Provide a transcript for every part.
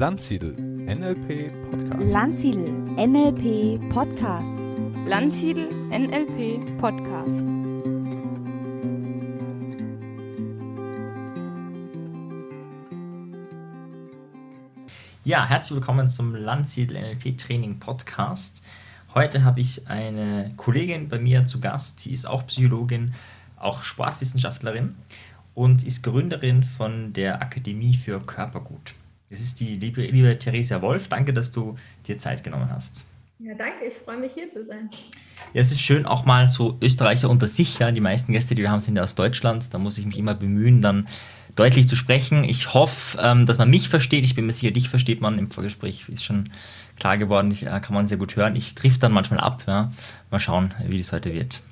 Landsiedel NLP Podcast. Landsiedel NLP Podcast. Landsiedel NLP Podcast. Ja, herzlich willkommen zum Landsiedel NLP Training Podcast. Heute habe ich eine Kollegin bei mir zu Gast, die ist auch Psychologin, auch Sportwissenschaftlerin und ist Gründerin von der Akademie für Körpergut. Das ist die liebe, liebe Theresia Wolf. Danke, dass du dir Zeit genommen hast. Ja, danke. Ich freue mich hier zu sein. Ja, es ist schön, auch mal so Österreicher unter sich. Ja. Die meisten Gäste, die wir haben, sind ja aus Deutschland. Da muss ich mich immer bemühen, dann deutlich zu sprechen. Ich hoffe, ähm, dass man mich versteht. Ich bin mir sicher, dich versteht man im Vorgespräch. Ist schon klar geworden. Ich, äh, kann man sehr gut hören. Ich triff dann manchmal ab. Ja. Mal schauen, wie das heute wird.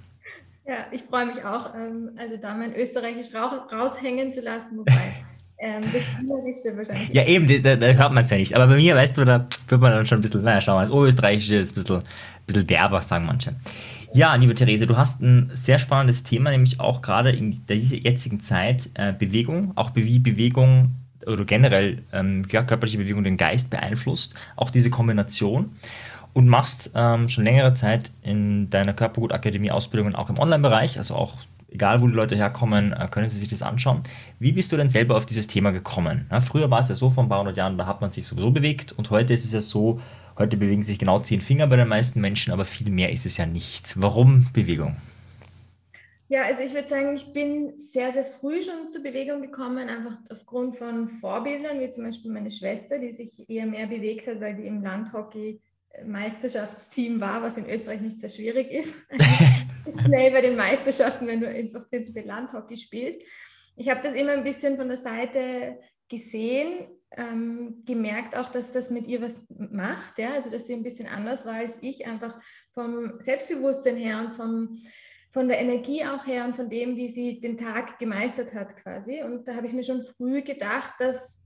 Ja, ich freue mich auch, ähm, also da mein Österreichisch raushängen zu lassen, wobei ähm, das wahrscheinlich. Ja, eben, da, da hört man es ja nicht. Aber bei mir, weißt du, da wird man dann schon ein bisschen, naja, schau mal, das Oberösterreichische ist ein bisschen, ein bisschen derber, sagen manche. Ja, liebe Therese, du hast ein sehr spannendes Thema, nämlich auch gerade in der jetzigen Zeit äh, Bewegung, auch wie Bewegung oder generell ähm, körperliche Bewegung den Geist beeinflusst, auch diese Kombination und machst ähm, schon längere Zeit in deiner Körpergutakademie Ausbildungen auch im Online-Bereich, also auch egal wo die Leute herkommen, äh, können sie sich das anschauen. Wie bist du denn selber auf dieses Thema gekommen? Na, früher war es ja so, vor ein paar hundert Jahren, da hat man sich sowieso bewegt und heute ist es ja so, heute bewegen sich genau zehn Finger bei den meisten Menschen, aber viel mehr ist es ja nicht. Warum Bewegung? Ja, also ich würde sagen, ich bin sehr, sehr früh schon zur Bewegung gekommen, einfach aufgrund von Vorbildern, wie zum Beispiel meine Schwester, die sich eher mehr bewegt hat, weil die im Landhockey Meisterschaftsteam war, was in Österreich nicht sehr schwierig ist. schnell bei den Meisterschaften, wenn du einfach prinzipiell Landhockey spielst. Ich habe das immer ein bisschen von der Seite gesehen, ähm, gemerkt auch, dass das mit ihr was macht, ja? also dass sie ein bisschen anders war als ich, einfach vom Selbstbewusstsein her und vom, von der Energie auch her und von dem, wie sie den Tag gemeistert hat quasi. Und da habe ich mir schon früh gedacht, dass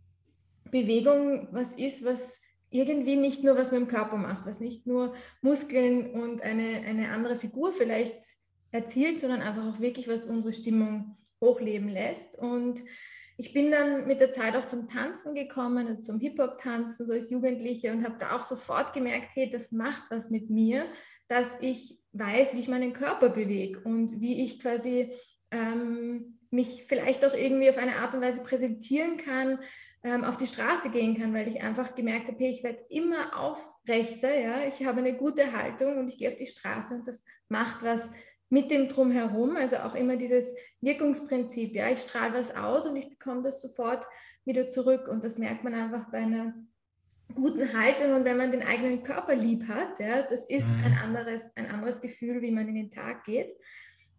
Bewegung was ist, was irgendwie nicht nur was mit dem Körper macht, was nicht nur Muskeln und eine, eine andere Figur vielleicht erzielt, sondern einfach auch wirklich, was unsere Stimmung hochleben lässt. Und ich bin dann mit der Zeit auch zum Tanzen gekommen, also zum Hip-Hop-Tanzen, so als Jugendliche und habe da auch sofort gemerkt, hey, das macht was mit mir, dass ich weiß, wie ich meinen Körper bewege und wie ich quasi ähm, mich vielleicht auch irgendwie auf eine Art und Weise präsentieren kann, ähm, auf die Straße gehen kann, weil ich einfach gemerkt habe, hey, ich werde immer aufrechter, ja, ich habe eine gute Haltung und ich gehe auf die Straße und das macht was mit dem Drumherum, also auch immer dieses Wirkungsprinzip, ja, ich strahle was aus und ich bekomme das sofort wieder zurück und das merkt man einfach bei einer guten Haltung und wenn man den eigenen Körper lieb hat, ja, das ist mhm. ein anderes, ein anderes Gefühl, wie man in den Tag geht.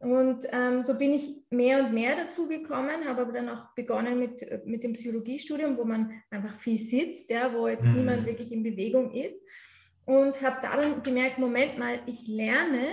Und ähm, so bin ich mehr und mehr dazu gekommen, habe aber dann auch begonnen mit, mit dem Psychologiestudium, wo man einfach viel sitzt, ja, wo jetzt mhm. niemand wirklich in Bewegung ist. Und habe da dann gemerkt, Moment mal, ich lerne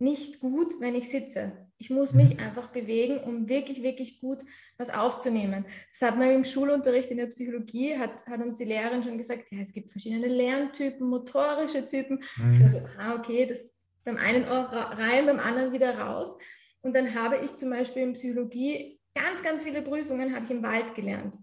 nicht gut, wenn ich sitze. Ich muss mich mhm. einfach bewegen, um wirklich, wirklich gut was aufzunehmen. Das hat man im Schulunterricht in der Psychologie, hat, hat uns die Lehrerin schon gesagt, ja, es gibt verschiedene Lerntypen, motorische Typen. Mhm. Ich war so, ah, okay, das beim einen rein, beim anderen wieder raus. Und dann habe ich zum Beispiel in Psychologie ganz, ganz viele Prüfungen habe ich im Wald gelernt.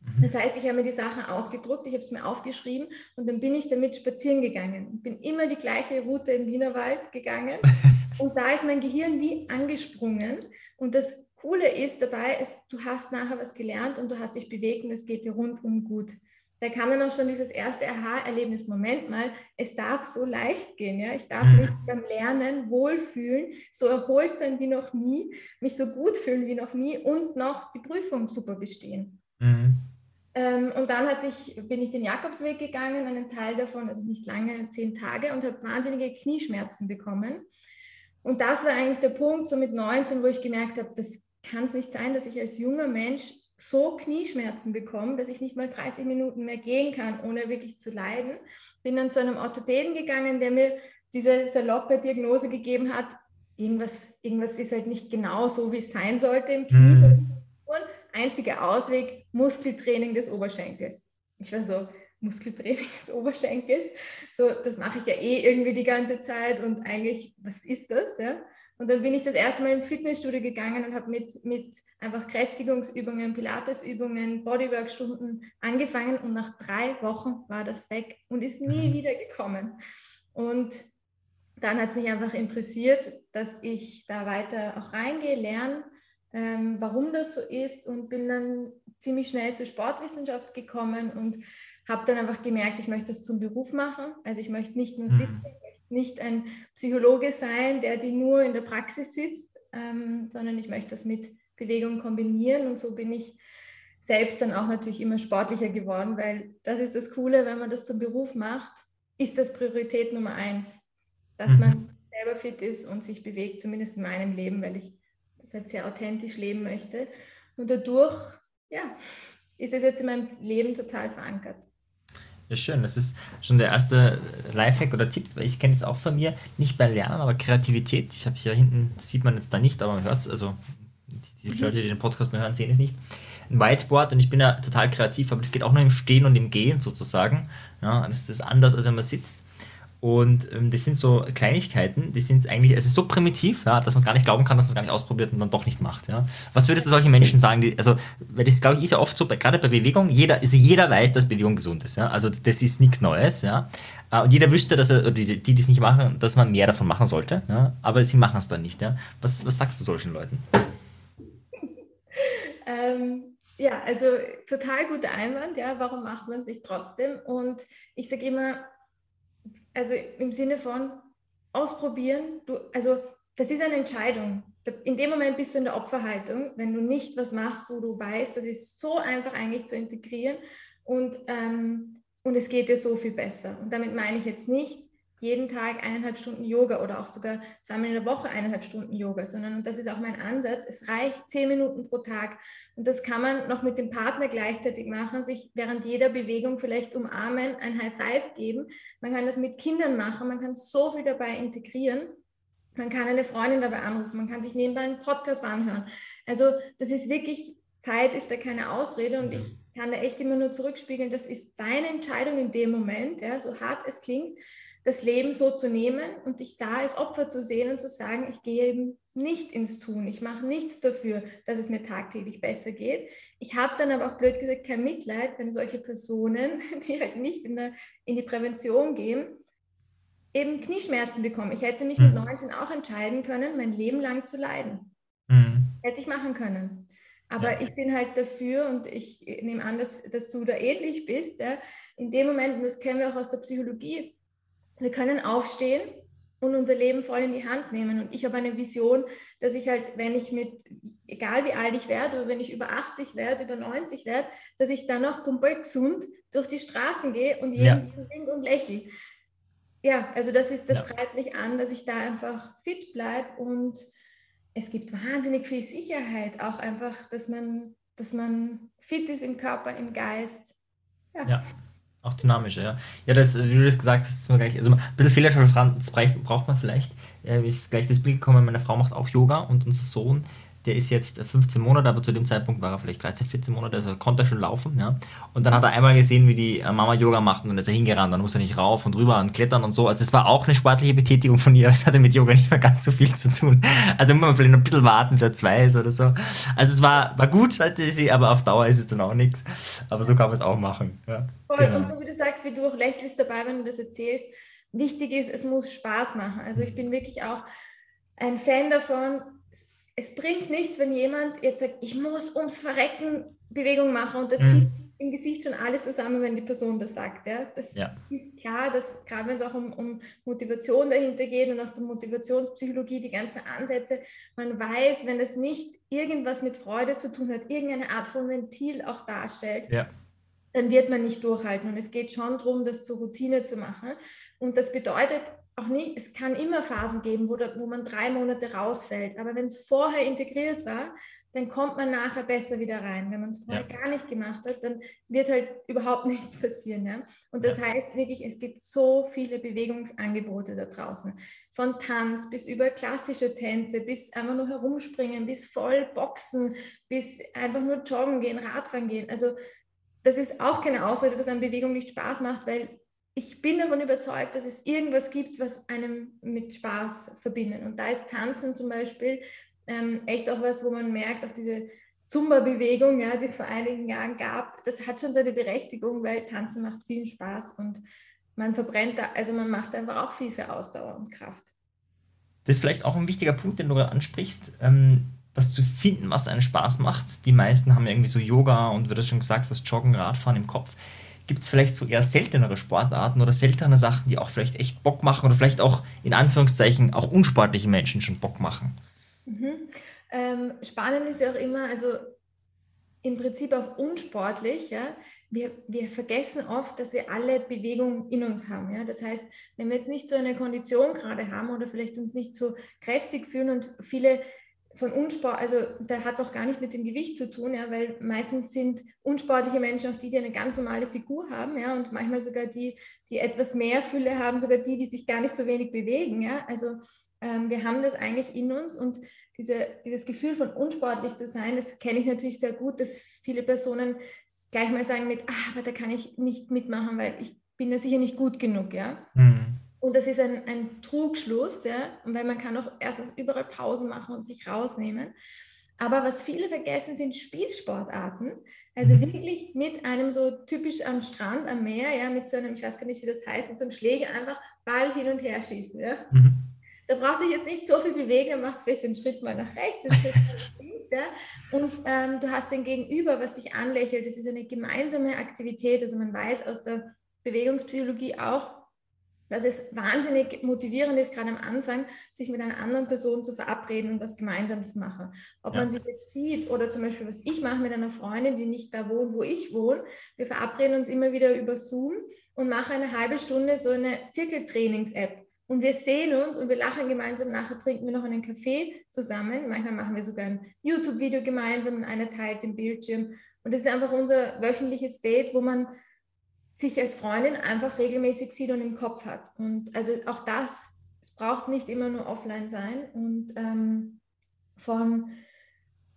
Mhm. Das heißt, ich habe mir die Sachen ausgedruckt, ich habe es mir aufgeschrieben und dann bin ich damit spazieren gegangen. Bin immer die gleiche Route im Wienerwald gegangen und da ist mein Gehirn wie angesprungen. Und das Coole ist dabei, ist, du hast nachher was gelernt und du hast dich bewegt und es geht dir rundum gut da kam dann auch schon dieses erste Aha-Erlebnis, Moment mal, es darf so leicht gehen, ja, ich darf mhm. mich beim Lernen wohlfühlen, so erholt sein wie noch nie, mich so gut fühlen wie noch nie und noch die Prüfung super bestehen. Mhm. Ähm, und dann hatte ich, bin ich den Jakobsweg gegangen, einen Teil davon, also nicht lange, zehn Tage, und habe wahnsinnige Knieschmerzen bekommen. Und das war eigentlich der Punkt, so mit 19, wo ich gemerkt habe, das kann es nicht sein, dass ich als junger Mensch so Knieschmerzen bekommen, dass ich nicht mal 30 Minuten mehr gehen kann, ohne wirklich zu leiden. Bin dann zu einem Orthopäden gegangen, der mir diese saloppe Diagnose gegeben hat, irgendwas, irgendwas ist halt nicht genau so, wie es sein sollte im Knie. Mhm. Einziger Ausweg, Muskeltraining des Oberschenkels. Ich war so, Muskeltraining des Oberschenkels. So, das mache ich ja eh irgendwie die ganze Zeit und eigentlich, was ist das? Ja? Und dann bin ich das erste Mal ins Fitnessstudio gegangen und habe mit, mit einfach Kräftigungsübungen, Pilatesübungen, Bodywork-Stunden angefangen und nach drei Wochen war das weg und ist nie mhm. wieder gekommen. Und dann hat es mich einfach interessiert, dass ich da weiter auch reingehe, lerne, ähm, warum das so ist und bin dann ziemlich schnell zur Sportwissenschaft gekommen und habe dann einfach gemerkt, ich möchte das zum Beruf machen. Also ich möchte nicht nur mhm. sitzen, ich möchte nicht ein Psychologe sein, der die nur in der Praxis sitzt, ähm, sondern ich möchte das mit Bewegung kombinieren und so bin ich selbst dann auch natürlich immer sportlicher geworden, weil das ist das Coole, wenn man das zum Beruf macht, ist das Priorität Nummer eins, dass mhm. man selber fit ist und sich bewegt, zumindest in meinem Leben, weil ich das halt sehr authentisch leben möchte. Und dadurch, ja, ist es jetzt in meinem Leben total verankert. Ja, schön. Das ist schon der erste Lifehack oder Tipp. Ich kenne es auch von mir, nicht bei Lernen, aber Kreativität. Ich habe hier hinten, das sieht man jetzt da nicht, aber man hört es, also die, die mhm. Leute, die den Podcast nur hören, sehen es nicht. Ein Whiteboard und ich bin ja total kreativ, aber das geht auch nur im Stehen und im Gehen sozusagen. Ja, das ist anders, als wenn man sitzt. Und ähm, das sind so Kleinigkeiten, die sind eigentlich, es ist so primitiv, ja, dass man es gar nicht glauben kann, dass man es gar nicht ausprobiert und dann doch nicht macht. Ja. Was würdest du solchen Menschen sagen, die, also, weil das glaube ich ist ja oft so, gerade bei Bewegung, jeder, also jeder weiß, dass Bewegung gesund ist. Ja. Also das ist nichts Neues, ja. Äh, und jeder wüsste, dass er, die, die es nicht machen, dass man mehr davon machen sollte, ja. Aber sie machen es dann nicht, ja. Was, was sagst du solchen Leuten? ähm, ja, also total guter Einwand, ja. Warum macht man sich trotzdem? Und ich sage immer, also im Sinne von ausprobieren, du, also das ist eine Entscheidung. In dem Moment bist du in der Opferhaltung, wenn du nicht was machst, wo du weißt, das ist so einfach eigentlich zu integrieren und, ähm, und es geht dir so viel besser. Und damit meine ich jetzt nicht, jeden Tag eineinhalb Stunden Yoga oder auch sogar zweimal in der Woche eineinhalb Stunden Yoga, sondern, und das ist auch mein Ansatz, es reicht zehn Minuten pro Tag. Und das kann man noch mit dem Partner gleichzeitig machen, sich während jeder Bewegung vielleicht umarmen, ein High Five geben. Man kann das mit Kindern machen, man kann so viel dabei integrieren. Man kann eine Freundin dabei anrufen, man kann sich nebenbei einen Podcast anhören. Also das ist wirklich, Zeit ist da keine Ausrede und ich kann da echt immer nur zurückspiegeln, das ist deine Entscheidung in dem Moment, ja, so hart es klingt das Leben so zu nehmen und dich da als Opfer zu sehen und zu sagen, ich gehe eben nicht ins Tun, ich mache nichts dafür, dass es mir tagtäglich besser geht. Ich habe dann aber auch blöd gesagt kein Mitleid, wenn solche Personen, die halt nicht in, der, in die Prävention gehen, eben Knieschmerzen bekommen. Ich hätte mich mhm. mit 19 auch entscheiden können, mein Leben lang zu leiden. Mhm. Hätte ich machen können. Aber ja. ich bin halt dafür und ich nehme an, dass, dass du da ähnlich bist. Ja, in dem Moment, und das kennen wir auch aus der Psychologie, wir können aufstehen und unser Leben voll in die Hand nehmen. Und ich habe eine Vision, dass ich halt, wenn ich mit, egal wie alt ich werde, aber wenn ich über 80 werde, über 90 werde, dass ich dann noch gesund durch die Straßen gehe und jeden ja. und lächle. Ja, also das ist, das ja. treibt mich an, dass ich da einfach fit bleibe und es gibt wahnsinnig viel Sicherheit, auch einfach, dass man, dass man fit ist im Körper, im Geist. ja. ja. Auch dynamischer, ja. Ja, das, wie du das gesagt hast, ist mir gleich, also ein bisschen Fehlertoleranz braucht man vielleicht. Äh, ist gleich das Bild gekommen, meine Frau macht auch Yoga und unser Sohn, der ist jetzt 15 Monate, aber zu dem Zeitpunkt war er vielleicht 13, 14 Monate, also konnte er schon laufen, ja. Und dann hat er einmal gesehen, wie die äh, Mama Yoga macht und dann ist er hingerannt, dann musste er nicht rauf und rüber und klettern und so. Also es war auch eine sportliche Betätigung von ihr, aber es hatte mit Yoga nicht mehr ganz so viel zu tun. Also muss man vielleicht noch ein bisschen warten, bis er zwei ist oder so. Also es war, war gut, aber auf Dauer ist es dann auch nichts. Aber so kann man es auch machen, ja. Voll. Genau. Und so wie du sagst, wie du auch lächelst dabei, wenn du das erzählst, wichtig ist, es muss Spaß machen. Also ich bin wirklich auch ein Fan davon. Es bringt nichts, wenn jemand jetzt sagt, ich muss ums Verrecken Bewegung machen und da mhm. zieht im Gesicht schon alles zusammen, wenn die Person das sagt. Ja? Das ja. ist klar, dass gerade wenn es auch um, um, Motivation dahinter geht und aus der Motivationspsychologie die ganzen Ansätze, man weiß, wenn es nicht irgendwas mit Freude zu tun hat, irgendeine Art von Ventil auch darstellt, ja dann wird man nicht durchhalten. Und es geht schon darum, das zur Routine zu machen. Und das bedeutet auch nicht, es kann immer Phasen geben, wo, da, wo man drei Monate rausfällt. Aber wenn es vorher integriert war, dann kommt man nachher besser wieder rein. Wenn man es vorher ja. gar nicht gemacht hat, dann wird halt überhaupt nichts passieren. Ja? Und das ja. heißt wirklich, es gibt so viele Bewegungsangebote da draußen. Von Tanz bis über klassische Tänze, bis einfach nur herumspringen, bis voll Boxen, bis einfach nur joggen gehen, Radfahren gehen. Also das ist auch keine Ausrede, dass eine Bewegung nicht Spaß macht, weil ich bin davon überzeugt, dass es irgendwas gibt, was einem mit Spaß verbindet. Und da ist Tanzen zum Beispiel ähm, echt auch was, wo man merkt, auch diese Zumba-Bewegung, ja, die es vor einigen Jahren gab, das hat schon seine Berechtigung, weil Tanzen macht viel Spaß und man verbrennt, da, also man macht einfach auch viel für Ausdauer und Kraft. Das ist vielleicht auch ein wichtiger Punkt, den du gerade ansprichst, ähm, was zu finden, was einen Spaß macht. Die meisten haben irgendwie so Yoga und wie du schon gesagt hast, Joggen, Radfahren im Kopf. Gibt es vielleicht so eher seltenere Sportarten oder seltene Sachen, die auch vielleicht echt Bock machen oder vielleicht auch in Anführungszeichen auch unsportliche Menschen schon Bock machen? Mhm. Ähm, spannend ist ja auch immer, also im Prinzip auch unsportlich, ja. Wir, wir vergessen oft, dass wir alle Bewegung in uns haben. Ja? Das heißt, wenn wir jetzt nicht so eine Kondition gerade haben oder vielleicht uns nicht so kräftig fühlen und viele von Unsport, also da hat es auch gar nicht mit dem Gewicht zu tun, ja, weil meistens sind unsportliche Menschen auch die, die eine ganz normale Figur haben, ja, und manchmal sogar die, die etwas mehr Fülle haben, sogar die, die sich gar nicht so wenig bewegen, ja. Also ähm, wir haben das eigentlich in uns und diese, dieses Gefühl von unsportlich zu sein, das kenne ich natürlich sehr gut, dass viele Personen gleich mal sagen mit, ah, aber da kann ich nicht mitmachen, weil ich bin da sicher nicht gut genug, ja. Mhm. Und das ist ein, ein Trugschluss, ja, weil man kann auch erstens überall Pausen machen und sich rausnehmen. Aber was viele vergessen, sind Spielsportarten. Also mhm. wirklich mit einem so typisch am Strand, am Meer, ja, mit so einem, ich weiß gar nicht, wie das heißt, mit so einem Schläger einfach Ball hin und her schießen. Ja. Mhm. Da brauchst du dich jetzt nicht so viel bewegen, dann machst du vielleicht den Schritt mal nach rechts, den Schritt mal nach links. Ja? Und ähm, du hast den Gegenüber, was dich anlächelt. Das ist eine gemeinsame Aktivität. Also man weiß aus der Bewegungspsychologie auch, dass es wahnsinnig motivierend ist, gerade am Anfang, sich mit einer anderen Person zu verabreden und was gemeinsam zu machen. Ob ja. man sich jetzt sieht oder zum Beispiel, was ich mache mit einer Freundin, die nicht da wohnt, wo ich wohne. Wir verabreden uns immer wieder über Zoom und machen eine halbe Stunde so eine Zirkeltrainings-App und wir sehen uns und wir lachen gemeinsam. Nachher trinken wir noch einen Kaffee zusammen. Manchmal machen wir sogar ein YouTube-Video gemeinsam und einer teilt den Bildschirm. Und das ist einfach unser wöchentliches Date, wo man sich als Freundin einfach regelmäßig sieht und im Kopf hat. Und also auch das, es braucht nicht immer nur offline sein. Und ähm, von,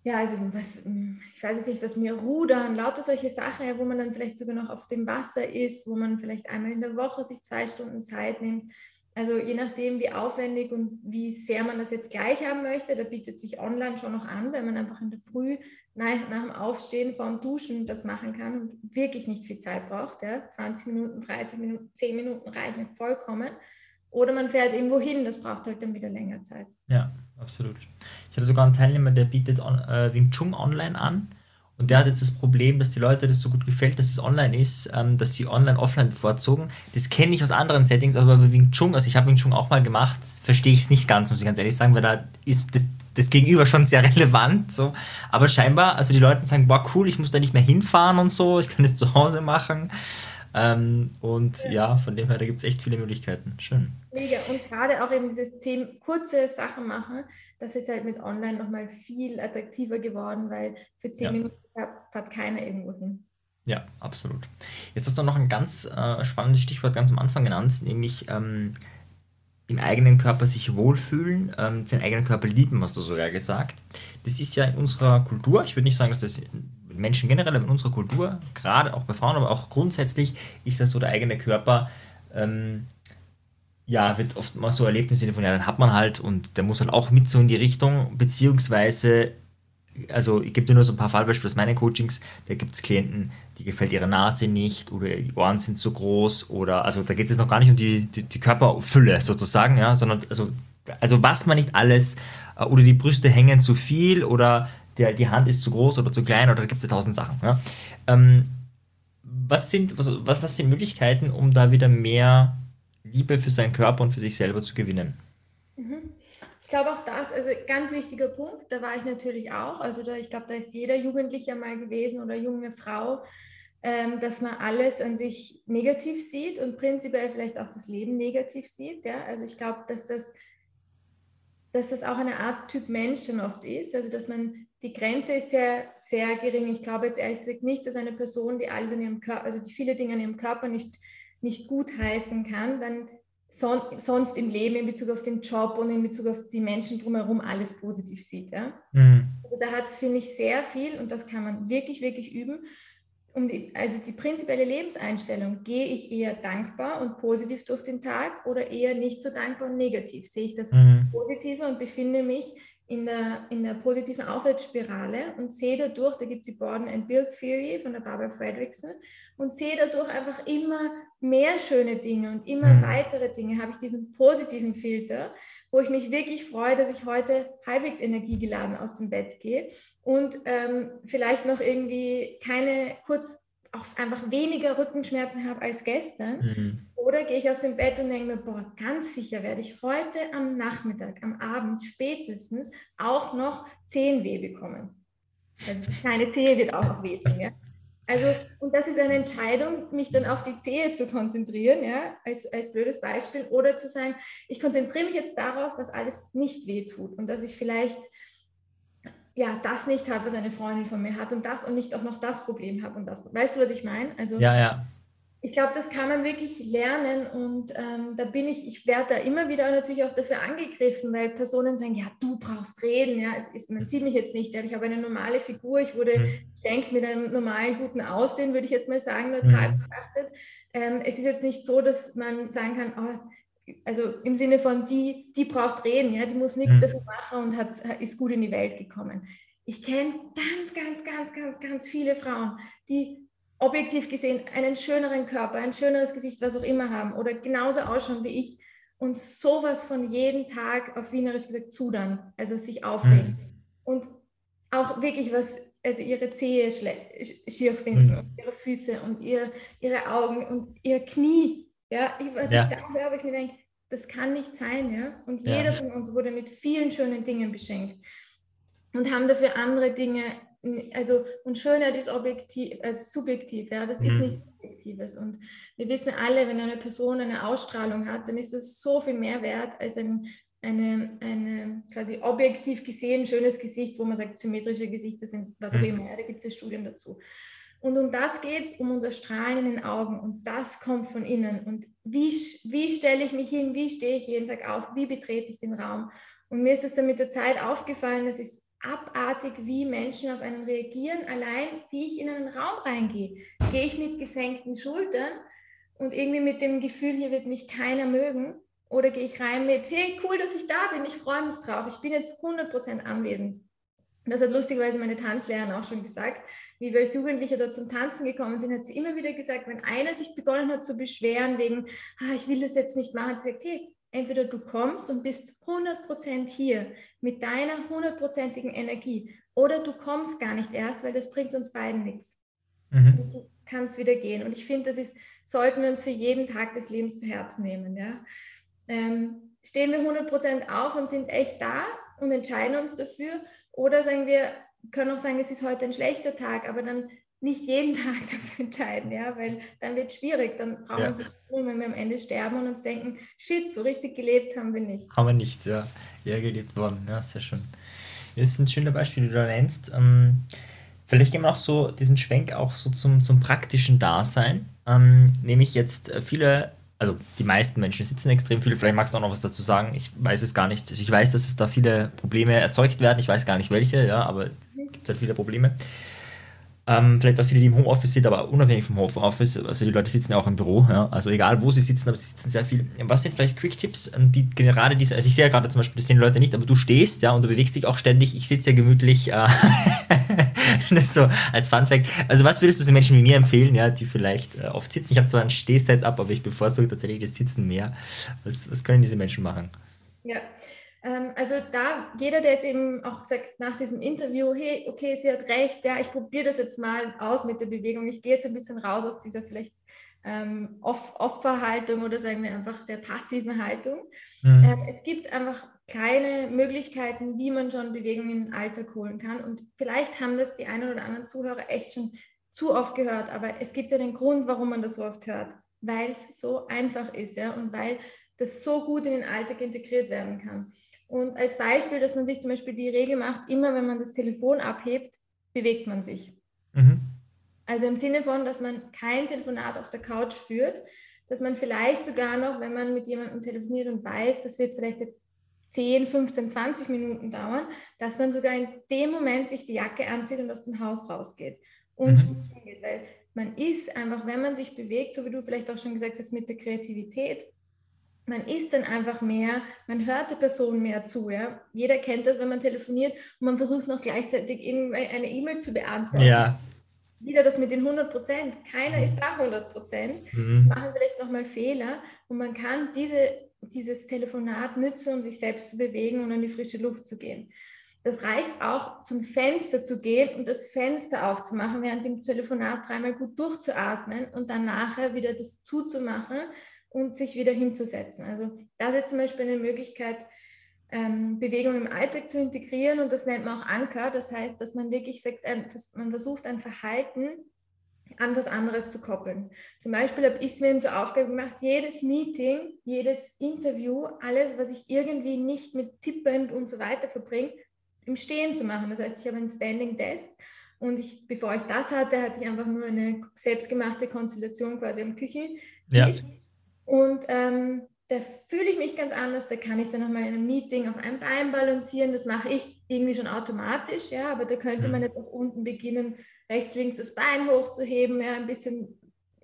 ja, also was, ich weiß jetzt nicht, was mir rudern, lauter solche Sachen, wo man dann vielleicht sogar noch auf dem Wasser ist, wo man vielleicht einmal in der Woche sich zwei Stunden Zeit nimmt also je nachdem, wie aufwendig und wie sehr man das jetzt gleich haben möchte, da bietet sich online schon noch an, weil man einfach in der Früh nach, nach dem Aufstehen vor dem Duschen das machen kann und wirklich nicht viel Zeit braucht. Ja? 20 Minuten, 30 Minuten, 10 Minuten reichen vollkommen. Oder man fährt irgendwo hin, das braucht halt dann wieder länger Zeit. Ja, absolut. Ich hatte sogar einen Teilnehmer, der bietet on, äh, Wing Chun online an und der hat jetzt das Problem, dass die Leute das so gut gefällt, dass es online ist, ähm, dass sie online offline bevorzugen. Das kenne ich aus anderen Settings, aber bei Wing Chun, also ich habe Wing Chun auch mal gemacht, verstehe ich es nicht ganz, muss ich ganz ehrlich sagen, weil da ist das, das Gegenüber schon sehr relevant. So. Aber scheinbar, also die Leute sagen, boah, cool, ich muss da nicht mehr hinfahren und so, ich kann es zu Hause machen. Ähm, und ja. ja. von dem her, da gibt es echt viele Möglichkeiten. Schön. Mega. Und gerade auch eben dieses Thema kurze Sachen machen, das ist halt mit Online nochmal viel attraktiver geworden, weil für zehn ja. Minuten fährt keiner irgendwo hin. Ja, absolut. Jetzt hast du noch ein ganz äh, spannendes Stichwort ganz am Anfang genannt, nämlich ähm, im eigenen Körper sich wohlfühlen, ähm, den eigenen Körper lieben, hast du sogar gesagt. Das ist ja in unserer Kultur, ich würde nicht sagen, dass das Menschen generell, in unserer Kultur, gerade auch bei Frauen, aber auch grundsätzlich, ist das so der eigene Körper, ähm, ja, wird oft mal so erlebt im Sinne von, ja, dann hat man halt und der muss halt auch mit so in die Richtung, beziehungsweise also ich gebe dir nur so ein paar Fallbeispiele aus meinen Coachings, da gibt es Klienten, die gefällt ihre Nase nicht oder die Ohren sind zu groß oder, also da geht es jetzt noch gar nicht um die, die, die, Körperfülle sozusagen, ja, sondern also, also was man nicht alles, äh, oder die Brüste hängen zu viel oder der, die Hand ist zu groß oder zu klein oder gibt es tausend Sachen. Ja. Ähm, was, sind, was, was sind Möglichkeiten, um da wieder mehr Liebe für seinen Körper und für sich selber zu gewinnen? Mhm. Ich glaube auch das, also ganz wichtiger Punkt, da war ich natürlich auch. Also da, ich glaube, da ist jeder Jugendliche mal gewesen oder junge Frau, ähm, dass man alles an sich negativ sieht und prinzipiell vielleicht auch das Leben negativ sieht. Ja? Also ich glaube, dass das, dass das auch eine Art Typ Mensch dann oft ist. Also dass man, die Grenze ist sehr, sehr gering. Ich glaube jetzt ehrlich gesagt nicht, dass eine Person, die alles an ihrem Körper, also die viele Dinge an ihrem Körper nicht, nicht gut heißen kann, dann son sonst im Leben in Bezug auf den Job und in Bezug auf die Menschen drumherum alles positiv sieht. Ja? Mhm. Also da hat es, finde ich, sehr viel und das kann man wirklich, wirklich üben. Um die, also die prinzipielle Lebenseinstellung, gehe ich eher dankbar und positiv durch den Tag oder eher nicht so dankbar und negativ? Sehe ich das Mhm. Positive und befinde mich in der, in der positiven Aufwärtsspirale und sehe dadurch, da gibt es die Borden and Build Theory von der Barbara Fredrickson und sehe dadurch einfach immer mehr schöne Dinge und immer Mhm. weitere Dinge, habe ich diesen positiven Filter, wo ich mich wirklich freue, dass ich heute halbwegs energiegeladen aus dem Bett gehe und ähm, vielleicht noch irgendwie keine kurz auch einfach weniger Rückenschmerzen habe als gestern. Mhm. Oder gehe ich aus dem Bett und denke mir, boah, ganz sicher werde ich heute am Nachmittag, am Abend spätestens auch noch Zehenweh bekommen. Also die kleine Zehe wird auch noch wehtun, ja. Also, und das ist eine Entscheidung, mich dann auf die Zehe zu konzentrieren, ja, als, als blödes Beispiel, oder zu sagen, ich konzentriere mich jetzt darauf, was alles nicht wehtut und dass ich vielleicht ja, das nicht habe, was eine Freundin von mir hat und das und nicht auch noch das Problem habe und das. Weißt du, was ich meine? Also Ja, ja. Ich glaube, das kann man wirklich lernen und ähm, da bin ich, ich werde da immer wieder natürlich auch dafür angegriffen, weil Personen sagen, ja, du brauchst reden, ja, es ist, man sieht mich jetzt nicht, ich habe eine normale Figur, ich wurde Mhm. geschenkt mit einem normalen, guten Aussehen, würde ich jetzt mal sagen, neutral Mhm. betrachtet. Ähm, es ist jetzt nicht so, dass man sagen kann, oh, also im Sinne von, die, die braucht reden, ja, die muss nichts Mhm. dafür machen und hat, ist gut in die Welt gekommen. Ich kenne ganz, ganz, ganz, ganz, ganz viele Frauen, die objektiv gesehen einen schöneren Körper, ein schöneres Gesicht, was auch immer haben oder genauso ausschauen wie ich und sowas von jeden Tag auf Wienerisch gesagt zudern, also sich aufregen Mhm. und auch wirklich was, also ihre Zehe schier finden Mhm. und ihre Füße und ihr, ihre Augen und ihr Knie. Ja, ich, was Ja. ich da höre, wo ich mir denke, das kann nicht sein, ja. Und Ja. jeder von uns wurde mit vielen schönen Dingen beschenkt und haben dafür andere Dinge, also und Schönheit ist objektiv, also subjektiv, ja, das ist Mhm. nichts Subjektives. Und wir wissen alle, wenn eine Person eine Ausstrahlung hat, dann ist es so viel mehr wert als ein eine, eine quasi objektiv gesehen schönes Gesicht, wo man sagt, symmetrische Gesichter sind, was auch Mhm. immer, ja, da gibt es ja Studien dazu. Und um das geht es, um unser Strahlen in den Augen. Und das kommt von innen. Und wie, wie stelle ich mich hin? Wie stehe ich jeden Tag auf? Wie betrete ich den Raum? Und mir ist es dann mit der Zeit aufgefallen, dass es abartig, wie Menschen auf einen reagieren, allein wie ich in einen Raum reingehe. Gehe ich mit gesenkten Schultern und irgendwie mit dem Gefühl, hier wird mich keiner mögen? Oder gehe ich rein mit, hey, cool, dass ich da bin, ich freue mich drauf, ich bin jetzt 100% anwesend. Das hat lustigerweise meine Tanzlehrerin auch schon gesagt. Wie wir als Jugendliche dort zum Tanzen gekommen sind, hat sie immer wieder gesagt, wenn einer sich begonnen hat zu beschweren wegen, ah, ich will das jetzt nicht machen, hat sie gesagt, hey, entweder du kommst und bist 100% hier mit deiner hundertprozentigen Energie oder du kommst gar nicht erst, weil das bringt uns beiden nichts. Mhm. Du kannst wieder gehen. Und ich finde, das ist, sollten wir uns für jeden Tag des Lebens zu Herzen nehmen. Ja? Ähm, stehen wir 100% auf und sind echt da und entscheiden uns dafür oder sagen wir, können auch sagen, es ist heute ein schlechter Tag, aber dann nicht jeden Tag dafür entscheiden, ja, weil dann wird es schwierig, dann brauchen Ja. wir sich tun, wenn wir am Ende sterben und uns denken, shit, so richtig gelebt haben wir nicht. Haben wir nicht, ja. Eher gelebt worden, ja, sehr schön. Das ist ein schöner Beispiel, den du da nennst. Ähm, vielleicht gehen wir auch so diesen Schwenk auch so zum, zum praktischen Dasein. Ähm, nämlich jetzt äh, viele, also die meisten Menschen sitzen extrem viel. Vielleicht magst du auch noch was dazu sagen. Ich weiß es gar nicht. Also ich weiß, dass es da viele Probleme erzeugt werden. Ich weiß gar nicht welche, ja, aber es gibt halt viele Probleme. Ähm, vielleicht auch viele, die im Homeoffice sind, aber unabhängig vom Homeoffice. Also die Leute sitzen ja auch im Büro, ja. Also egal wo sie sitzen, aber sie sitzen sehr viel. Was sind vielleicht Quick-Tipps, ähm, die gerade diese, also ich sehe ja gerade zum Beispiel, das sehen Leute nicht, aber du stehst, ja, und du bewegst dich auch ständig. Ich sitze ja gemütlich. Äh, so als Fun-Fact. Also was würdest du den Menschen wie mir empfehlen, ja, die vielleicht äh, oft sitzen? Ich habe zwar ein Steh-Setup, aber ich bevorzuge tatsächlich das Sitzen mehr. Was, was können diese Menschen machen? Ja, also da jeder, der jetzt eben auch sagt nach diesem Interview, hey, okay, sie hat recht, ja, ich probiere das jetzt mal aus mit der Bewegung. Ich gehe jetzt ein bisschen raus aus dieser vielleicht ähm, Opferhaltung oder sagen wir einfach sehr passiven Haltung. Mhm. Ähm, es gibt einfach kleine Möglichkeiten, wie man schon Bewegung in den Alltag holen kann. Und vielleicht haben das die einen oder anderen Zuhörer echt schon zu oft gehört, aber es gibt ja den Grund, warum man das so oft hört, weil es so einfach ist, ja, und weil das so gut in den Alltag integriert werden kann. Und als Beispiel, dass man sich zum Beispiel die Regel macht, immer wenn man das Telefon abhebt, bewegt man sich. Mhm. Also im Sinne von, dass man kein Telefonat auf der Couch führt, dass man vielleicht sogar noch, wenn man mit jemandem telefoniert und weiß, das wird vielleicht jetzt 10, 15, 20 Minuten dauern, dass man sogar in dem Moment sich die Jacke anzieht und aus dem Haus rausgeht und Mhm. spazieren geht. Weil man ist einfach, wenn man sich bewegt, so wie du vielleicht auch schon gesagt hast, mit der Kreativität, man ist dann einfach mehr, man hört der Person mehr zu. Ja? Jeder kennt das, wenn man telefoniert und man versucht noch gleichzeitig eine E-Mail zu beantworten. Ja. Wieder das mit den 100 Prozent. Keiner ist da 100 Prozent. Mhm. Machen vielleicht nochmal Fehler und man kann diese, dieses Telefonat nützen, um sich selbst zu bewegen und in die frische Luft zu gehen. Das reicht auch, zum Fenster zu gehen und das Fenster aufzumachen, während dem Telefonat dreimal gut durchzuatmen und dann nachher wieder das zuzumachen und sich wieder hinzusetzen. Also das ist zum Beispiel eine Möglichkeit, ähm, Bewegung im Alltag zu integrieren und das nennt man auch Anker. Das heißt, dass man wirklich sagt, man versucht ein Verhalten an was anderes zu koppeln. Zum Beispiel habe ich es mir eben zur Aufgabe gemacht, jedes Meeting, jedes Interview, alles, was ich irgendwie nicht mit tippend und so weiter verbringe, im Stehen zu machen. Das heißt, ich habe ein Standing Desk und ich, bevor ich das hatte, hatte ich einfach nur eine selbstgemachte Konstellation quasi am Küchentisch. Ja. Und ähm, da fühle ich mich ganz anders, da kann ich dann nochmal in einem Meeting auf einem Bein balancieren. Das mache ich irgendwie schon automatisch, ja, aber da könnte man jetzt auch unten beginnen, rechts, links das Bein hochzuheben, ja, ein bisschen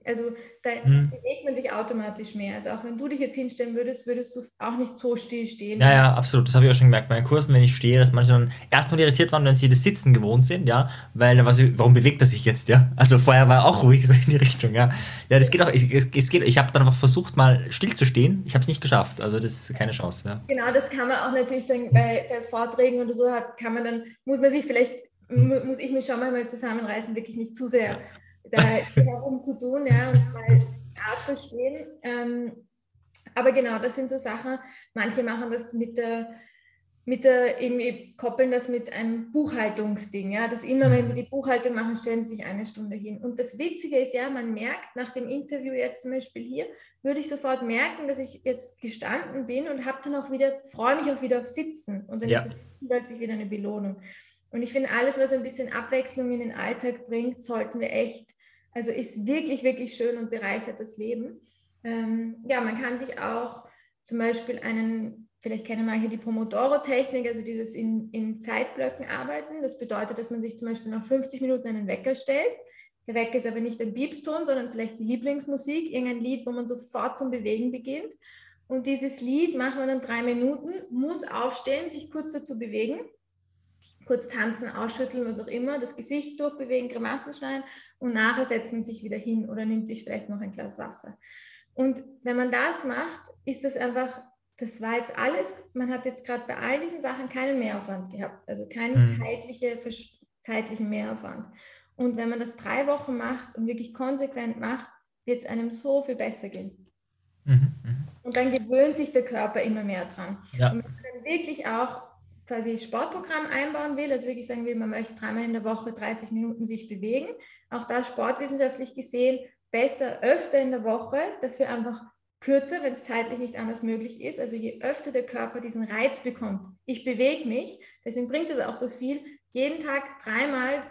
also da Mhm. bewegt man sich automatisch mehr. Also auch wenn du dich jetzt hinstellen würdest, würdest du auch nicht so still stehen. Ja, ja, absolut. Das habe ich auch schon gemerkt bei den Kursen, wenn ich stehe, dass manche dann erstmal irritiert waren, wenn sie das Sitzen gewohnt sind, ja, weil sie, warum bewegt er sich jetzt, ja? Also vorher war er auch ruhig so in die Richtung, ja. Ja, das geht auch, es, es geht, ich habe dann einfach versucht, mal still zu stehen. Ich habe es nicht geschafft, also das ist keine Chance, ja. Genau, das kann man auch natürlich sagen, bei, bei Vorträgen oder so hat, kann man dann, muss man sich vielleicht, mu- muss ich mich schon mal zusammenreißen, wirklich nicht zu sehr da herum zu tun, ja, und mal da zu stehen. Ähm, aber genau, das sind so Sachen, manche machen das mit der, mit der, irgendwie koppeln das mit einem Buchhaltungsding, ja, dass immer, wenn sie die Buchhaltung machen, stellen sie sich eine Stunde hin. Und das Witzige ist ja, man merkt nach dem Interview jetzt zum Beispiel hier, würde ich sofort merken, dass ich jetzt gestanden bin und habe dann auch wieder, freue mich auch wieder auf Sitzen. Und dann Ja. ist es plötzlich wieder eine Belohnung. Und ich finde, alles, was ein bisschen Abwechslung in den Alltag bringt, sollten wir echt, also ist wirklich, wirklich schön und bereichert das Leben. Ähm, ja, man kann sich auch zum Beispiel einen, vielleicht kennen manche die Pomodoro-Technik, also dieses in, in Zeitblöcken arbeiten. Das bedeutet, dass man sich zum Beispiel nach 50 Minuten einen Wecker stellt. Der Wecker ist aber nicht ein Piepston, sondern vielleicht die Lieblingsmusik, irgendein Lied, wo man sofort zum Bewegen beginnt. Und dieses Lied macht man dann drei Minuten, muss aufstehen, sich kurz dazu bewegen kurz tanzen, ausschütteln, was auch immer, das Gesicht durchbewegen, Grimassen schneiden und nachher setzt man sich wieder hin oder nimmt sich vielleicht noch ein Glas Wasser. Und wenn man das macht, ist das einfach, das war jetzt alles, man hat jetzt gerade bei all diesen Sachen keinen Mehraufwand gehabt, also keinen Mhm. zeitliche, zeitlichen Mehraufwand. Und wenn man das drei Wochen macht und wirklich konsequent macht, wird es einem so viel besser gehen. Mhm, mhm. Und dann gewöhnt sich der Körper immer mehr dran. Ja. Und wenn man dann wirklich auch quasi Sportprogramm einbauen will, also wirklich sagen will, man möchte dreimal in der Woche 30 Minuten sich bewegen, auch da sportwissenschaftlich gesehen, besser öfter in der Woche, dafür einfach kürzer, wenn es zeitlich nicht anders möglich ist. Also je öfter der Körper diesen Reiz bekommt, ich bewege mich, deswegen bringt es auch so viel, jeden Tag dreimal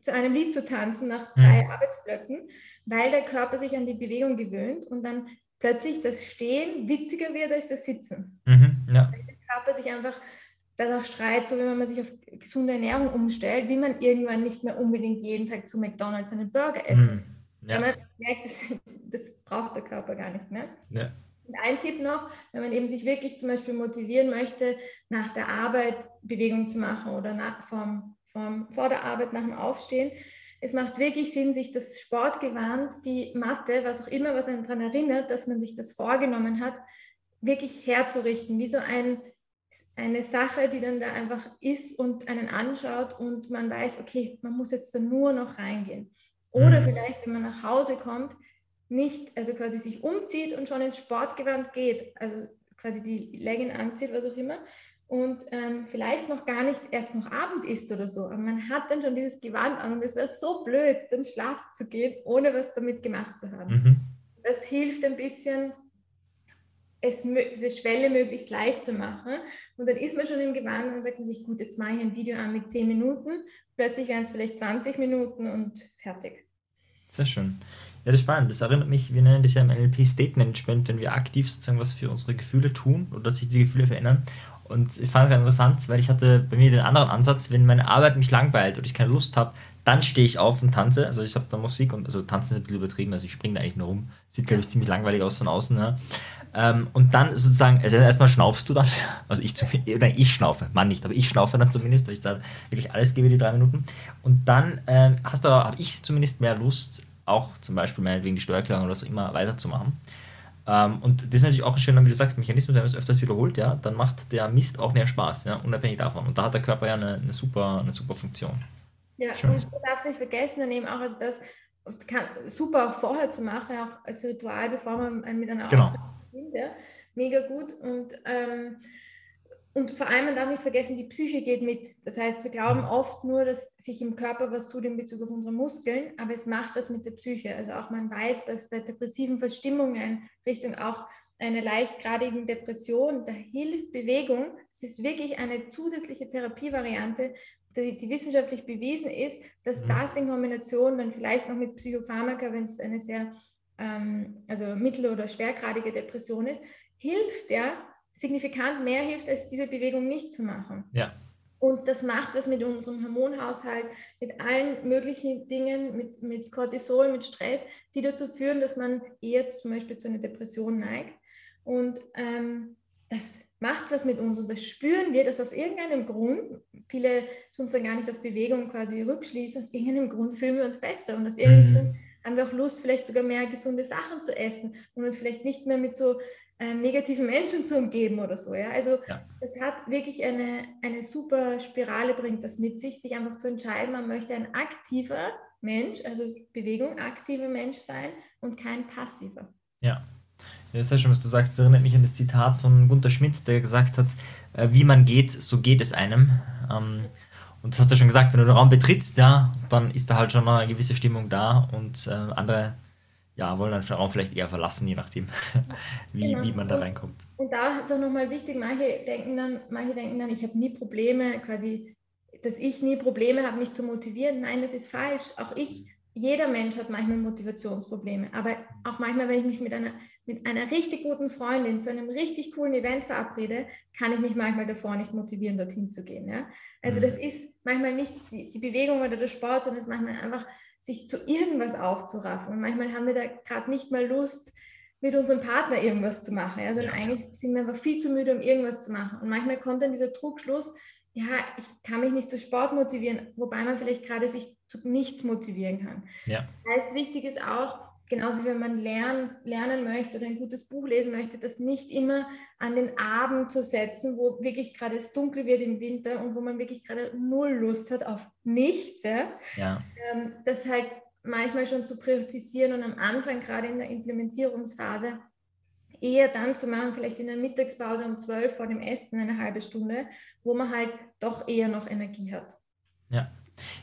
zu einem Lied zu tanzen nach drei Mhm. Arbeitsblöcken, weil der Körper sich an die Bewegung gewöhnt und dann plötzlich das Stehen witziger wird als das Sitzen. Mhm, ja. Der Körper sich einfach danach schreit, so wie wenn man sich auf gesunde Ernährung umstellt, wie man irgendwann nicht mehr unbedingt jeden Tag zu McDonalds einen Burger essen. Wenn Ja. man merkt, das, das braucht der Körper gar nicht mehr. Ja. Und ein Tipp noch, wenn man eben sich wirklich zum Beispiel motivieren möchte, nach der Arbeit Bewegung zu machen oder nach, vom, vom, vor der Arbeit nach dem Aufstehen, es macht wirklich Sinn, sich das Sportgewand, die Matte, was auch immer, was einen daran erinnert, dass man sich das vorgenommen hat, wirklich herzurichten, wie so ein, eine Sache, die dann da einfach ist und einen anschaut und man weiß, okay, man muss jetzt da nur noch reingehen. Oder Mhm. vielleicht, wenn man nach Hause kommt, nicht, also quasi sich umzieht und schon ins Sportgewand geht, also quasi die Legging anzieht, was auch immer, und ähm, vielleicht noch gar nicht erst noch Abend ist oder so, aber man hat dann schon dieses Gewand an und es wäre so blöd, dann schlafen zu gehen, ohne was damit gemacht zu haben. Mhm. Das hilft ein bisschen, es, diese Schwelle möglichst leicht zu machen. Und dann ist man schon im Gewand und sagt man sich, gut, jetzt mache ich ein Video an mit 10 Minuten, plötzlich wären es vielleicht 20 Minuten und fertig. Sehr schön. Ja, das ist spannend. Das erinnert mich, wir nennen das ja im NLP State Management, wenn wir aktiv sozusagen was für unsere Gefühle tun oder dass sich die Gefühle verändern. Und ich fand es interessant, weil ich hatte bei mir den anderen Ansatz, wenn meine Arbeit mich langweilt und ich keine Lust habe, Dann stehe ich auf und tanze. Also ich habe da Musik und also tanzen ist ein bisschen übertrieben, also ich springe da eigentlich nur rum. Sieht, glaube ich, ziemlich langweilig aus von außen. Ja. Ähm, und dann sozusagen, also erstmal schnaufst du dann, also ich, nein, ich schnaufe, Mann nicht, aber ich schnaufe dann zumindest, weil ich da wirklich alles gebe, die drei Minuten. Und dann ähm, hast habe ich zumindest mehr Lust, auch zum Beispiel meinetwegen die Steuererklärung oder was auch immer weiterzumachen. Ähm, und das ist natürlich auch ein schöner, wie du sagst, Mechanismus, wenn man es öfters wiederholt, ja, dann macht der Mist auch mehr Spaß, ja, unabhängig davon. Und da hat der Körper ja eine, eine super, eine super Funktion. Ja, Schön. und du darfst nicht vergessen, dann eben auch, also das kann, super auch vorher zu machen, auch als Ritual, bevor man mit einer genau. beginnt, ja, mega gut. Und ähm, und vor allem, man darf nicht vergessen, die Psyche geht mit. Das heißt, wir glauben mhm. oft nur, dass sich im Körper was tut in Bezug auf unsere Muskeln, aber es macht was mit der Psyche. Also auch man weiß, dass bei depressiven Verstimmungen Richtung auch einer leichtgradigen Depression, da hilft Bewegung. Das ist wirklich eine zusätzliche Therapievariante, die, die wissenschaftlich bewiesen ist, dass mhm. das in Kombination dann vielleicht noch mit Psychopharmaka, wenn es eine sehr ähm, also mittel- oder schwergradige Depression ist, hilft ja, signifikant mehr hilft, als diese Bewegung nicht zu machen. Ja. Und das macht was mit unserem Hormonhaushalt, mit allen möglichen Dingen, mit, mit Cortisol, mit Stress, die dazu führen, dass man eher zum Beispiel zu einer Depression neigt. Und ähm, das macht was mit uns und das spüren wir, dass aus irgendeinem Grund, viele tun es dann gar nicht auf Bewegung quasi rückschließen, aus irgendeinem Grund fühlen wir uns besser und aus irgendeinem mhm. Grund haben wir auch Lust, vielleicht sogar mehr gesunde Sachen zu essen und uns vielleicht nicht mehr mit so ähm, negativen Menschen zu umgeben oder so. Ja? Also ja. das hat wirklich eine, eine super Spirale, bringt das mit sich, sich einfach zu entscheiden, man möchte ein aktiver Mensch, also Bewegung, aktiver Mensch sein und kein passiver. Ja. Ja, das ist ja schon, was du sagst, das erinnert mich an das Zitat von Gunter Schmidt, der gesagt hat, äh, wie man geht, so geht es einem. Ähm, und das hast du schon gesagt, wenn du den Raum betrittst, ja, dann ist da halt schon eine gewisse Stimmung da und äh, andere ja, wollen dann den Raum vielleicht eher verlassen, je nachdem, wie, genau. wie man da reinkommt. Und da ist auch nochmal wichtig, manche denken dann, manche denken dann, ich habe nie Probleme, quasi, dass ich nie Probleme habe, mich zu motivieren. Nein, das ist falsch. Auch ich, jeder Mensch hat manchmal Motivationsprobleme. Aber auch manchmal, wenn ich mich mit einer, mit einer richtig guten Freundin zu einem richtig coolen Event verabrede, kann ich mich manchmal davor nicht motivieren, dorthin zu gehen. Ja? Also mhm. das ist manchmal nicht die, die Bewegung oder der Sport, sondern es ist manchmal einfach sich zu irgendwas aufzuraffen. Und manchmal haben wir da gerade nicht mal Lust, mit unserem Partner irgendwas zu machen. Also ja. eigentlich sind wir einfach viel zu müde, um irgendwas zu machen. Und manchmal kommt dann dieser Trugschluss, ja, ich kann mich nicht zu Sport motivieren, wobei man vielleicht gerade sich zu nichts motivieren kann. Ja. Das heißt, wichtig ist auch, genauso wie wenn man lernen, lernen möchte oder ein gutes Buch lesen möchte, das nicht immer an den Abend zu setzen, wo wirklich gerade es dunkel wird im Winter und wo man wirklich gerade null Lust hat auf nichts. Ja? ja. Ähm, das halt manchmal schon zu priorisieren und am Anfang, gerade in der Implementierungsphase, eher dann zu machen, vielleicht in der Mittagspause um 12 vor dem Essen, eine halbe Stunde, wo man halt doch eher noch Energie hat. Ja,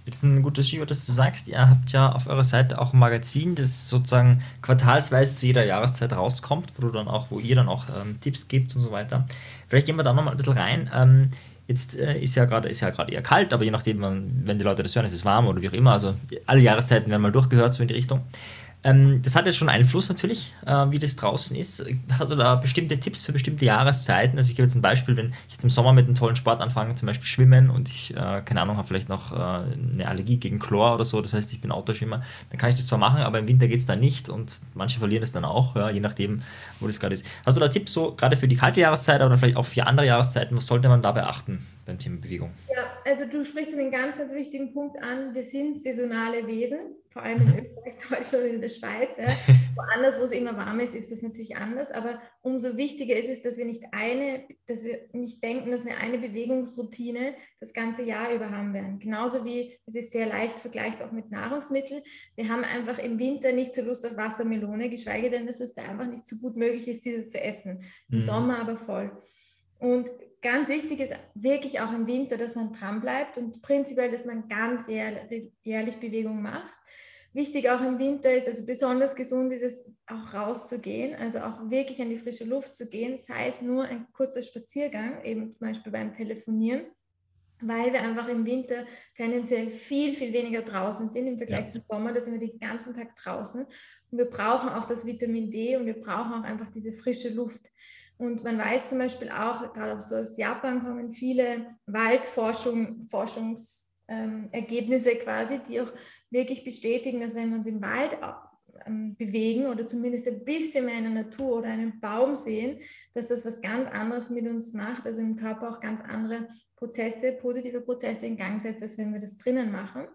Jetzt ein gutes Stichwort, dass du sagst, ihr habt ja auf eurer Seite auch ein Magazin, das sozusagen quartalsweise zu jeder Jahreszeit rauskommt, wo du dann auch, wo ihr dann auch ähm, Tipps gibt und so weiter. Vielleicht gehen wir da nochmal ein bisschen rein. Ähm, jetzt äh, ist ja gerade ist ja gerade eher kalt, aber je nachdem, wenn die Leute das hören, ist es warm oder wie auch immer. Also alle Jahreszeiten werden mal durchgehört, so in die Richtung. Ähm, das hat jetzt schon Einfluss natürlich, äh, wie das draußen ist. Hast du da bestimmte Tipps für bestimmte Jahreszeiten? Also ich gebe jetzt ein Beispiel, wenn ich jetzt im Sommer mit einem tollen Sport anfange, zum Beispiel Schwimmen und ich, äh, keine Ahnung, habe vielleicht noch äh, eine Allergie gegen Chlor oder so, das heißt, ich bin Autoschwimmer, dann kann ich das zwar machen, aber im Winter geht es dann nicht und manche verlieren es dann auch, ja, je nachdem, wo das gerade ist. Hast du da Tipps so, gerade für die kalte Jahreszeit, aber vielleicht auch für andere Jahreszeiten, was sollte man da beachten? Beim Thema Bewegung? Ja, also du sprichst einen ganz, ganz wichtigen Punkt an. Wir sind saisonale Wesen, vor allem in mhm. Österreich, Deutschland und in der Schweiz. Ja. Woanders, wo es immer warm ist, ist das natürlich anders. Aber umso wichtiger ist es, dass wir nicht eine, dass wir nicht denken, dass wir eine Bewegungsroutine das ganze Jahr über haben werden. Genauso wie es ist sehr leicht vergleichbar auch mit Nahrungsmitteln. Wir haben einfach im Winter nicht so Lust auf Wassermelone, geschweige denn, dass es da einfach nicht so gut möglich ist, diese zu essen. Im mhm. Sommer aber voll. Und ganz wichtig ist wirklich auch im Winter, dass man dran bleibt und prinzipiell, dass man ganz jährlich Bewegung macht. Wichtig auch im Winter ist, also besonders gesund ist es auch rauszugehen, also auch wirklich in die frische Luft zu gehen, sei es nur ein kurzer Spaziergang, eben zum Beispiel beim Telefonieren, weil wir einfach im Winter tendenziell viel, viel weniger draußen sind im Vergleich ja. zum Sommer. Da sind wir den ganzen Tag draußen und wir brauchen auch das Vitamin D und wir brauchen auch einfach diese frische Luft. Und man weiß zum Beispiel auch, gerade auch so aus Japan kommen viele Waldforschung, Forschungs, ähm, quasi, die auch wirklich bestätigen, dass wenn wir uns im Wald ähm, bewegen oder zumindest ein bisschen mehr in der Natur oder einen Baum sehen, dass das was ganz anderes mit uns macht, also im Körper auch ganz andere Prozesse, positive Prozesse in Gang setzt, als wenn wir das drinnen machen.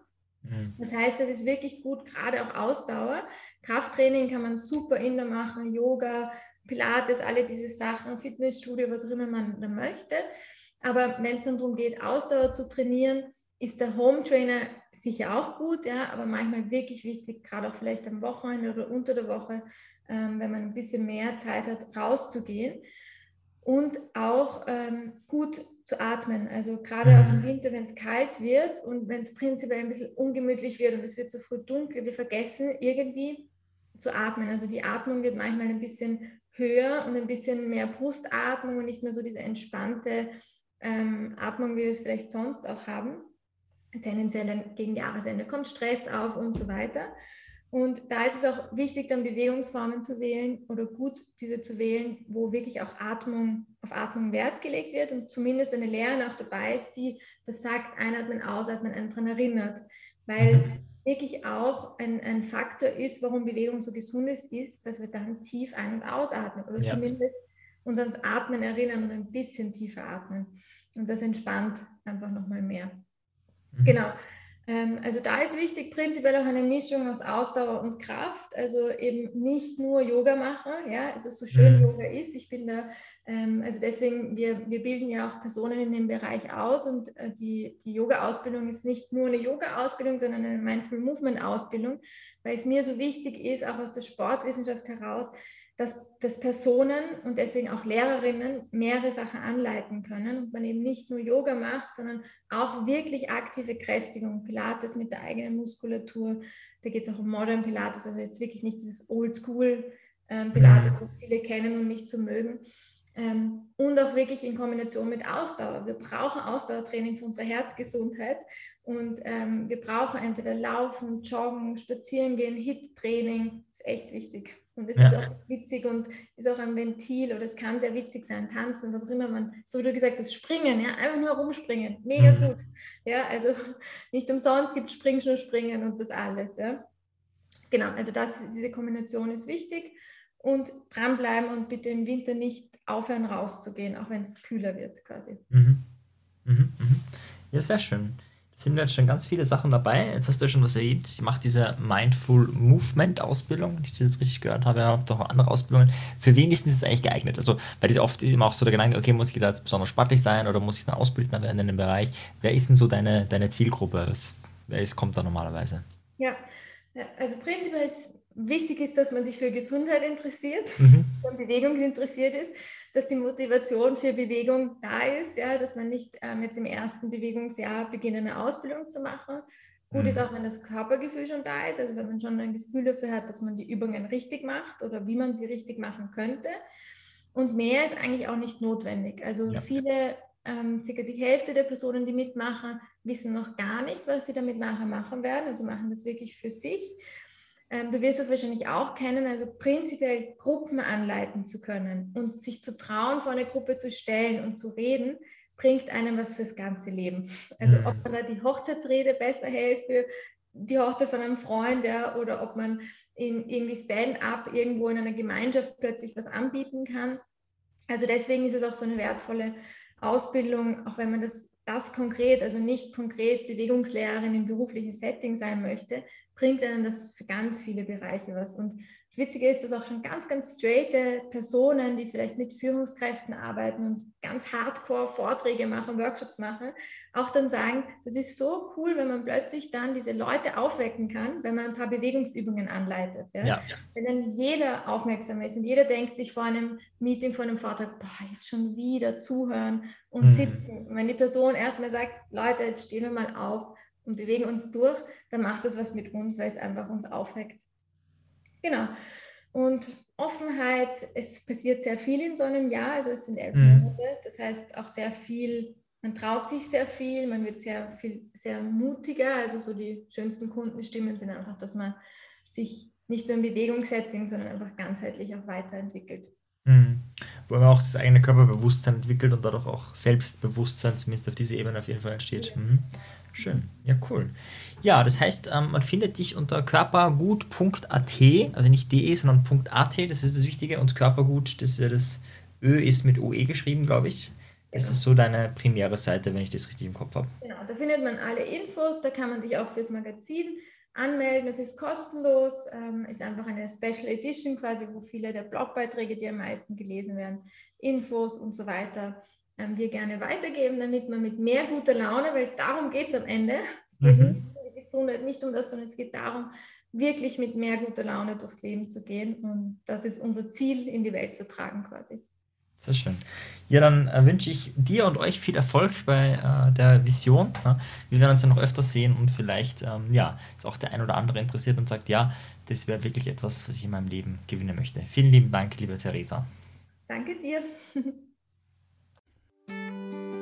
Mhm. Das heißt, das ist wirklich gut, gerade auch Ausdauer. Krafttraining kann man super indoor machen, Yoga, Pilates, alle diese Sachen, Fitnessstudio, was auch immer man da möchte. Aber wenn es dann darum geht, Ausdauer zu trainieren, ist der Home Trainer sicher auch gut, ja, aber manchmal wirklich wichtig, gerade auch vielleicht am Wochenende oder unter der Woche, ähm, wenn man ein bisschen mehr Zeit hat, rauszugehen und auch ähm, gut zu atmen. Also gerade auch im mhm. Winter, wenn es kalt wird und wenn es prinzipiell ein bisschen ungemütlich wird und es wird zu früh dunkel, wir vergessen irgendwie zu atmen. Also die Atmung wird manchmal ein bisschen höher und ein bisschen mehr Brustatmung und nicht mehr so diese entspannte ähm, Atmung, wie wir es vielleicht sonst auch haben tendenziell gegen Jahresende kommt Stress auf und so weiter. Und da ist es auch wichtig, dann Bewegungsformen zu wählen oder gut diese zu wählen, wo wirklich auch Atmung, auf Atmung Wert gelegt wird und zumindest eine Lehrerin auch dabei ist, die das sagt, einatmen, ausatmen, einen daran erinnert. Weil mhm. Wirklich auch ein, ein Faktor ist, warum Bewegung so gesund ist, ist, dass wir dann tief ein- und ausatmen oder ja. zumindest uns ans Atmen erinnern und ein bisschen tiefer atmen. Und das entspannt einfach nochmal mehr. Mhm. Genau. Ähm, also da ist wichtig, prinzipiell auch eine Mischung aus Ausdauer und Kraft. Also eben nicht nur Yoga machen, ja, also so schön mhm. Yoga ist. Ich bin da, ähm, also deswegen, wir, wir bilden ja auch Personen in dem Bereich aus und äh, die, die Yoga-Ausbildung ist nicht nur eine Yoga-Ausbildung, sondern eine Mindful Movement-Ausbildung, weil es mir so wichtig ist, auch aus der Sportwissenschaft heraus, dass, dass Personen und deswegen auch Lehrerinnen mehrere Sachen anleiten können und man eben nicht nur Yoga macht, sondern auch wirklich aktive Kräftigung, Pilates mit der eigenen Muskulatur. Da geht es auch um Modern Pilates, also jetzt wirklich nicht dieses Oldschool ähm, Pilates, mhm. was viele kennen und nicht so mögen. Ähm, und auch wirklich in Kombination mit Ausdauer. Wir brauchen Ausdauertraining für unsere Herzgesundheit und ähm, wir brauchen entweder Laufen, Joggen, Spazieren gehen, Hit-Training, ist echt wichtig. Und es ja. ist auch witzig und ist auch ein Ventil oder es kann sehr witzig sein, tanzen, was auch immer man, so wie du gesagt hast, springen, ja, einfach nur rumspringen, mega mhm. gut. Ja, also nicht umsonst gibt Spring, schon Springen und das alles, ja. Genau, also das, diese Kombination ist wichtig und dranbleiben und bitte im Winter nicht aufhören rauszugehen, auch wenn es kühler wird quasi. Mhm. Mhm, mhm. Ja, sehr schön sind jetzt schon ganz viele Sachen dabei. Jetzt hast du schon was erwähnt. Ich mache diese Mindful Movement Ausbildung, wenn ich das jetzt richtig gehört habe. Habe doch andere Ausbildungen. Für wen ist das jetzt eigentlich geeignet? Also, weil das oft immer auch so der Gedanke, okay, muss ich da jetzt besonders sportlich sein oder muss ich dann Ausbildner werden in dem Bereich? Wer ist denn so deine, deine Zielgruppe? Was, wer ist, kommt da normalerweise? Ja, also prinzipiell ist wichtig ist, dass man sich für Gesundheit interessiert, mhm. Bewegung interessiert ist dass die Motivation für Bewegung da ist, ja, dass man nicht ähm, jetzt im ersten Bewegungsjahr beginnt, eine Ausbildung zu machen. Gut ist mhm. auch, wenn das Körpergefühl schon da ist, also wenn man schon ein Gefühl dafür hat, dass man die Übungen richtig macht oder wie man sie richtig machen könnte. Und mehr ist eigentlich auch nicht notwendig. Also ja. viele, ähm, circa die Hälfte der Personen, die mitmachen, wissen noch gar nicht, was sie damit nachher machen werden. Also machen das wirklich für sich. Ähm, du wirst das wahrscheinlich auch kennen, also prinzipiell Gruppen anleiten zu können und sich zu trauen, vor eine Gruppe zu stellen und zu reden, bringt einem was fürs ganze Leben. Also ob man da die Hochzeitsrede besser hält für die Hochzeit von einem Freund ja, oder ob man in irgendwie Stand-up irgendwo in einer Gemeinschaft plötzlich was anbieten kann. Also deswegen ist es auch so eine wertvolle Ausbildung, auch wenn man das, das konkret, also nicht konkret Bewegungslehrerin im beruflichen Setting sein möchte, bringt einem das für ganz viele Bereiche was. Und das Witzige ist, dass auch schon ganz, ganz straighte Personen, die vielleicht mit Führungskräften arbeiten und ganz hardcore Vorträge machen, Workshops machen, auch dann sagen, das ist so cool, wenn man plötzlich dann diese Leute aufwecken kann, wenn man ein paar Bewegungsübungen anleitet. Ja? Ja. Wenn dann jeder aufmerksam ist und jeder denkt sich vor einem Meeting, vor einem Vortrag, boah, jetzt schon wieder zuhören und mhm. sitzen. Und wenn die Person erstmal sagt, Leute, jetzt stehen wir mal auf und bewegen uns durch, dann macht das was mit uns, weil es einfach uns aufweckt. Genau. Und Offenheit, es passiert sehr viel in so einem Jahr, also es sind elf mhm. Monate, das heißt auch sehr viel, man traut sich sehr viel, man wird sehr viel, sehr mutiger, also so die schönsten Kundenstimmen sind einfach, dass man sich nicht nur im Bewegungssetting, sondern einfach ganzheitlich auch weiterentwickelt. Mhm. Wo man auch das eigene Körperbewusstsein entwickelt und dadurch auch Selbstbewusstsein, zumindest auf dieser Ebene auf jeden Fall entsteht. Mhm. schön. Ja, cool. Ja, das heißt, ähm, man findet dich unter körpergut.at, also nicht de, sondern .at, das ist das Wichtige. Und Körpergut, das ist ja das Ö ist mit OE geschrieben, glaube ich. Das Genau. ist so deine primäre Seite, wenn ich das richtig im Kopf habe. Genau, da findet man alle Infos, da kann man sich auch fürs Magazin anmelden. Es ist kostenlos, ähm, ist einfach eine Special Edition quasi, wo viele der Blogbeiträge, die am meisten gelesen werden, Infos und so weiter, ähm, wir gerne weitergeben, damit man mit mehr guter Laune, weil darum geht es am Ende. Es geht Mhm. nicht um die Gesundheit, nicht um das, sondern es geht darum, wirklich mit mehr guter Laune durchs Leben zu gehen. Und das ist unser Ziel, in die Welt zu tragen quasi. Sehr schön. Ja, dann äh, wünsche ich dir und euch viel Erfolg bei äh, der Vision. Ja. Wir werden uns ja noch öfter sehen und vielleicht ähm, ja, ist auch der ein oder andere interessiert und sagt, ja, das wäre wirklich etwas, was ich in meinem Leben gewinnen möchte. Vielen lieben Dank, liebe Theresa. Danke dir. Música